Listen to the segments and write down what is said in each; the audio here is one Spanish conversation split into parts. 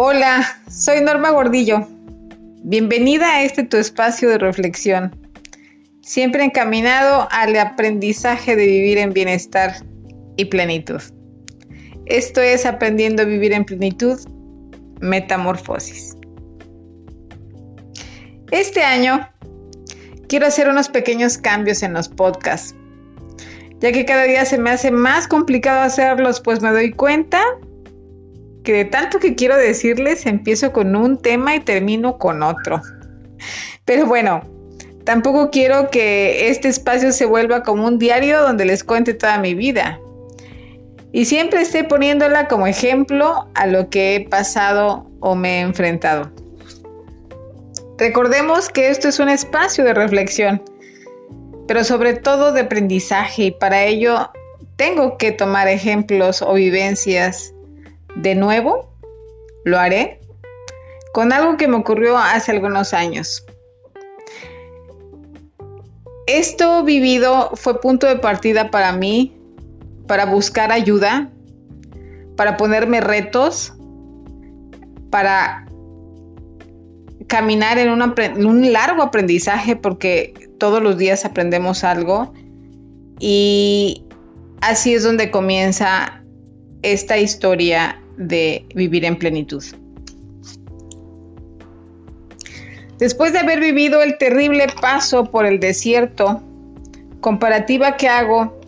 Hola, soy Norma Gordillo. Bienvenida a este tu espacio de reflexión, siempre encaminado al aprendizaje de vivir en bienestar y plenitud. Esto es Aprendiendo a Vivir en Plenitud, Metamorfosis. Este año quiero hacer unos pequeños cambios en los podcasts, ya que cada día se me hace más complicado hacerlos, pues me doy cuenta que de tanto que quiero decirles, empiezo con un tema y termino con otro. Pero bueno, tampoco quiero que este espacio se vuelva como un diario donde les cuente toda mi vida. Y siempre esté poniéndola como ejemplo a lo que he pasado o me he enfrentado. Recordemos que esto es un espacio de reflexión, pero sobre todo de aprendizaje y para ello tengo que tomar ejemplos o vivencias de nuevo, lo haré con algo que me ocurrió hace algunos años. Esto vivido fue punto de partida para mí, para buscar ayuda, para ponerme retos, para caminar en, un largo aprendizaje porque todos los días aprendemos algo y así es donde comienza esta historia de vivir en plenitud. Después de haber vivido el terrible paso por el desierto, comparativa que hago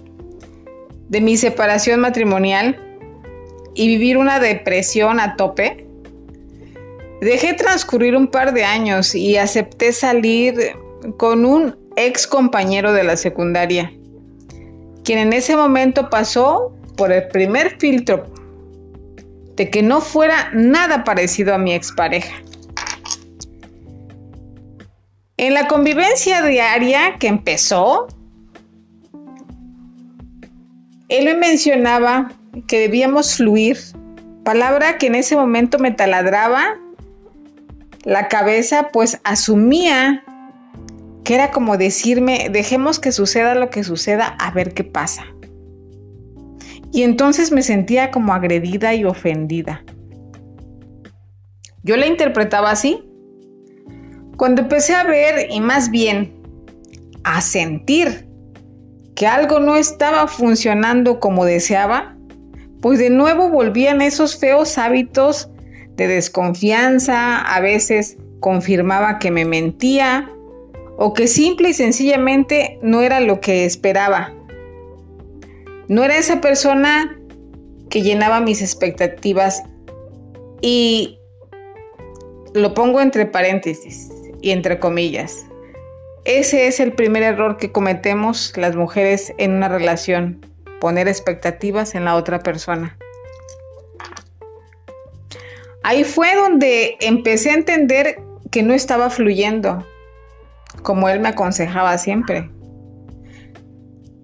de mi separación matrimonial y vivir una depresión a tope, dejé transcurrir un par de años y acepté salir con un ex compañero de la secundaria, quien en ese momento pasó por el primer filtro de que no fuera nada parecido a mi expareja. En la convivencia diaria que empezó, él me mencionaba que debíamos fluir, palabra que en ese momento me taladraba la cabeza, pues asumía que era como decirme, dejemos que suceda lo que suceda, a ver qué pasa. Y entonces me sentía como agredida y ofendida. Yo la interpretaba así. Cuando empecé a ver y más bien a sentir que algo no estaba funcionando como deseaba, pues de nuevo volvían esos feos hábitos de desconfianza, a veces confirmaba que me mentía o que simple y sencillamente no era lo que esperaba. No era esa persona que llenaba mis expectativas y lo pongo entre paréntesis y entre comillas. Ese es el primer error que cometemos las mujeres en una relación, poner expectativas en la otra persona. Ahí fue donde empecé a entender que no estaba fluyendo, como él me aconsejaba siempre.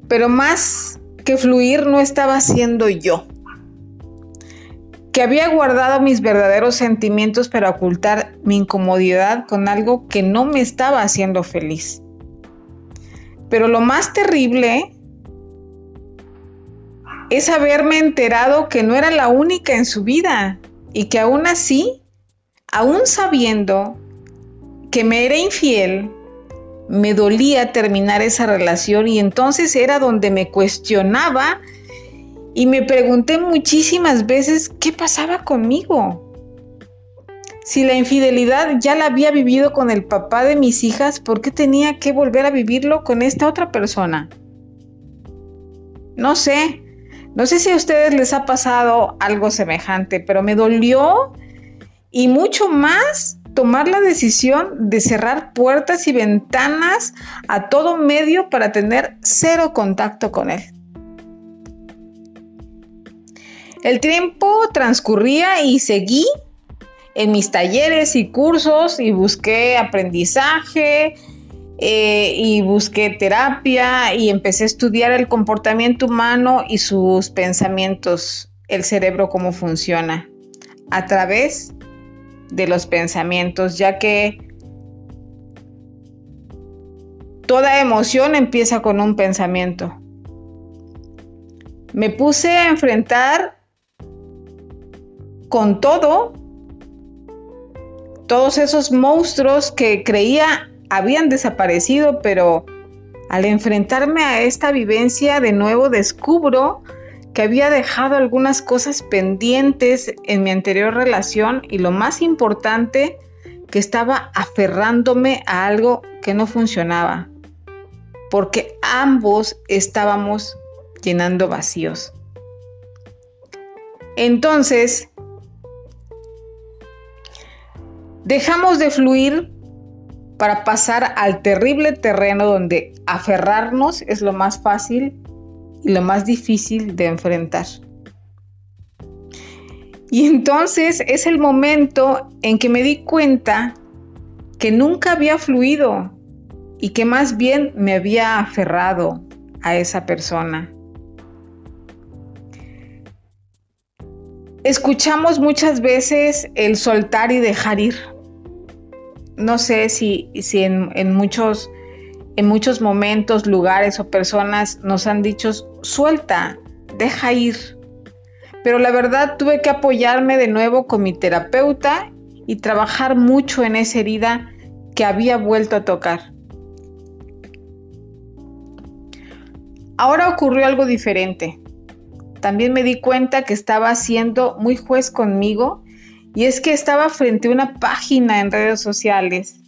Pero más que fluir no estaba siendo yo, que había guardado mis verdaderos sentimientos para ocultar mi incomodidad con algo que no me estaba haciendo feliz. Pero lo más terrible es haberme enterado que no era la única en su vida y que aún así, aún sabiendo que me era infiel, me dolía terminar esa relación y entonces era donde me cuestionaba y me pregunté muchísimas veces qué pasaba conmigo. Si la infidelidad ya la había vivido con el papá de mis hijas, ¿por qué tenía que volver a vivirlo con esta otra persona? No sé, no sé si a ustedes les ha pasado algo semejante, pero me dolió y mucho más tomar la decisión de cerrar puertas y ventanas a todo medio para tener cero contacto con él. El tiempo transcurría y seguí en mis talleres y cursos y busqué aprendizaje eh, y busqué terapia y empecé a estudiar el comportamiento humano y sus pensamientos, el cerebro, cómo funciona, a través de los pensamientos, ya que toda emoción empieza con un pensamiento. Me puse a enfrentar con todo Todos esos monstruos que creía habían desaparecido, pero al enfrentarme a esta vivencia de nuevo descubro que había dejado algunas cosas pendientes en mi anterior relación y lo más importante, que estaba aferrándome a algo que no funcionaba, porque ambos estábamos llenando vacíos. Entonces, dejamos de fluir para pasar al terrible terreno donde aferrarnos es lo más fácil lo más difícil de enfrentar. Y entonces es el momento en que me di cuenta que nunca había fluido y que más bien me había aferrado a esa persona. Escuchamos muchas veces el soltar y dejar ir. No sé si, si en, muchos, en muchos momentos, lugares o personas nos han dicho, suelta, deja ir. Pero la verdad tuve que apoyarme de nuevo con mi terapeuta y trabajar mucho en esa herida que había vuelto a tocar. Ahora ocurrió algo diferente. También me di cuenta que estaba siendo muy juez conmigo y es que estaba frente a una página en redes sociales.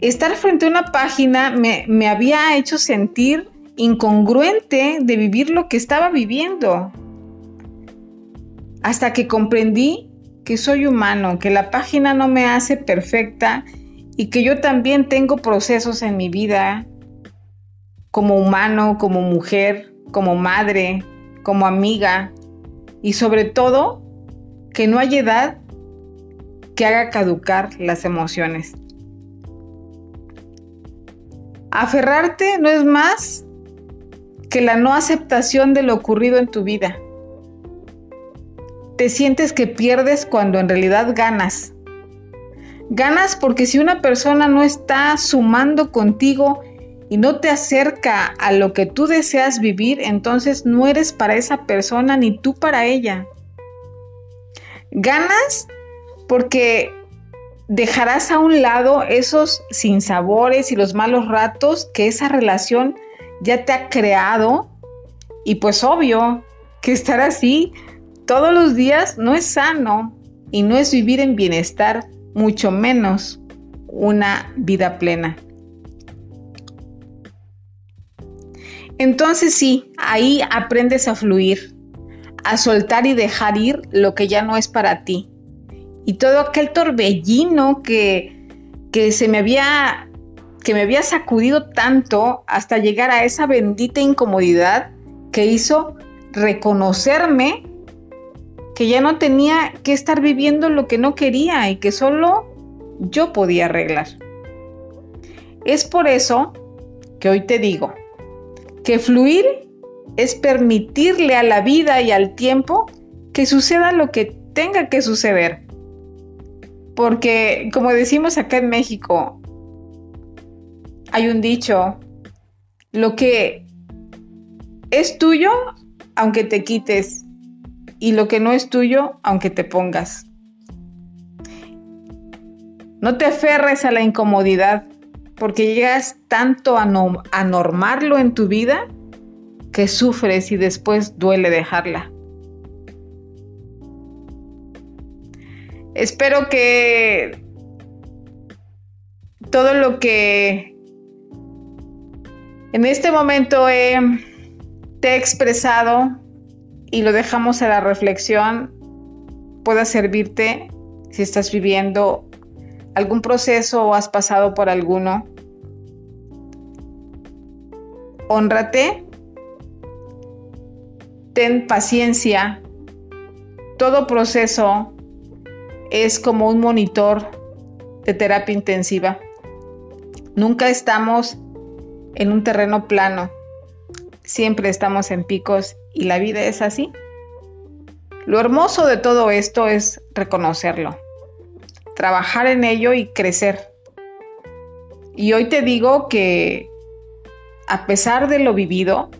Estar frente a una página me, había hecho sentir incongruente de vivir lo que estaba viviendo. Hasta que comprendí que soy humano, que la página no me hace perfecta y que yo también tengo procesos en mi vida como humano, como mujer, como madre, como amiga y sobre todo que no hay edad que haga caducar las emociones. Aferrarte no es más que la no aceptación de lo ocurrido en tu vida. Te sientes que pierdes cuando en realidad ganas. Ganas porque si una persona no está sumando contigo y no te acerca a lo que tú deseas vivir, entonces no eres para esa persona ni tú para ella. Ganas porque dejarás a un lado esos sinsabores y los malos ratos que esa relación ya te ha creado y pues obvio que estar así todos los días no es sano y no es vivir en bienestar, mucho menos una vida plena. Entonces sí, ahí aprendes a fluir, a soltar y dejar ir lo que ya no es para ti. Y todo aquel torbellino que, que se me había que me había sacudido tanto hasta llegar a esa bendita incomodidad que hizo reconocerme que ya no tenía que estar viviendo lo que no quería y que solo yo podía arreglar. Es por eso que hoy te digo que fluir es permitirle a la vida y al tiempo que suceda lo que tenga que suceder. Porque, como decimos acá en México, hay un dicho, lo que es tuyo, aunque te quites, y lo que no es tuyo, aunque te pongas. No te aferres a la incomodidad, porque llegas tanto a, a normarlo en tu vida que sufres y después duele dejarla. Espero que todo lo que en este momento te he expresado y lo dejamos a la reflexión, pueda servirte si estás viviendo algún proceso o has pasado por alguno. Honrate, ten paciencia. Todo proceso es como un monitor de terapia intensiva. Nunca estamos en un terreno plano. Siempre estamos en picos y la vida es así. Lo hermoso de todo esto es reconocerlo, trabajar en ello y crecer. Y hoy te digo que a pesar de lo vivido,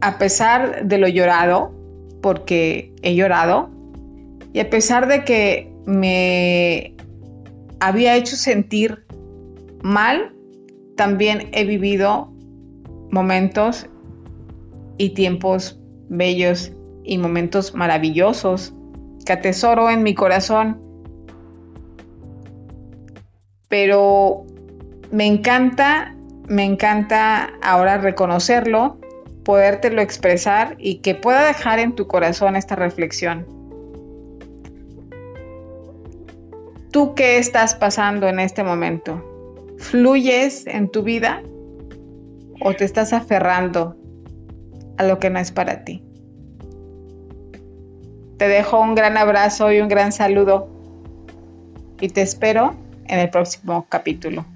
a pesar de lo llorado, porque he llorado, y a pesar de que me había hecho sentir mal, también he vivido momentos y tiempos bellos y momentos maravillosos que atesoro en mi corazón. Pero me encanta, me encanta ahora reconocerlo, podértelo expresar y que pueda dejar en tu corazón esta reflexión. ¿Tú qué estás pasando en este momento? ¿Fluyes en tu vida o te estás aferrando a lo que no es para ti? Te dejo un gran abrazo y un gran saludo y te espero en el próximo capítulo.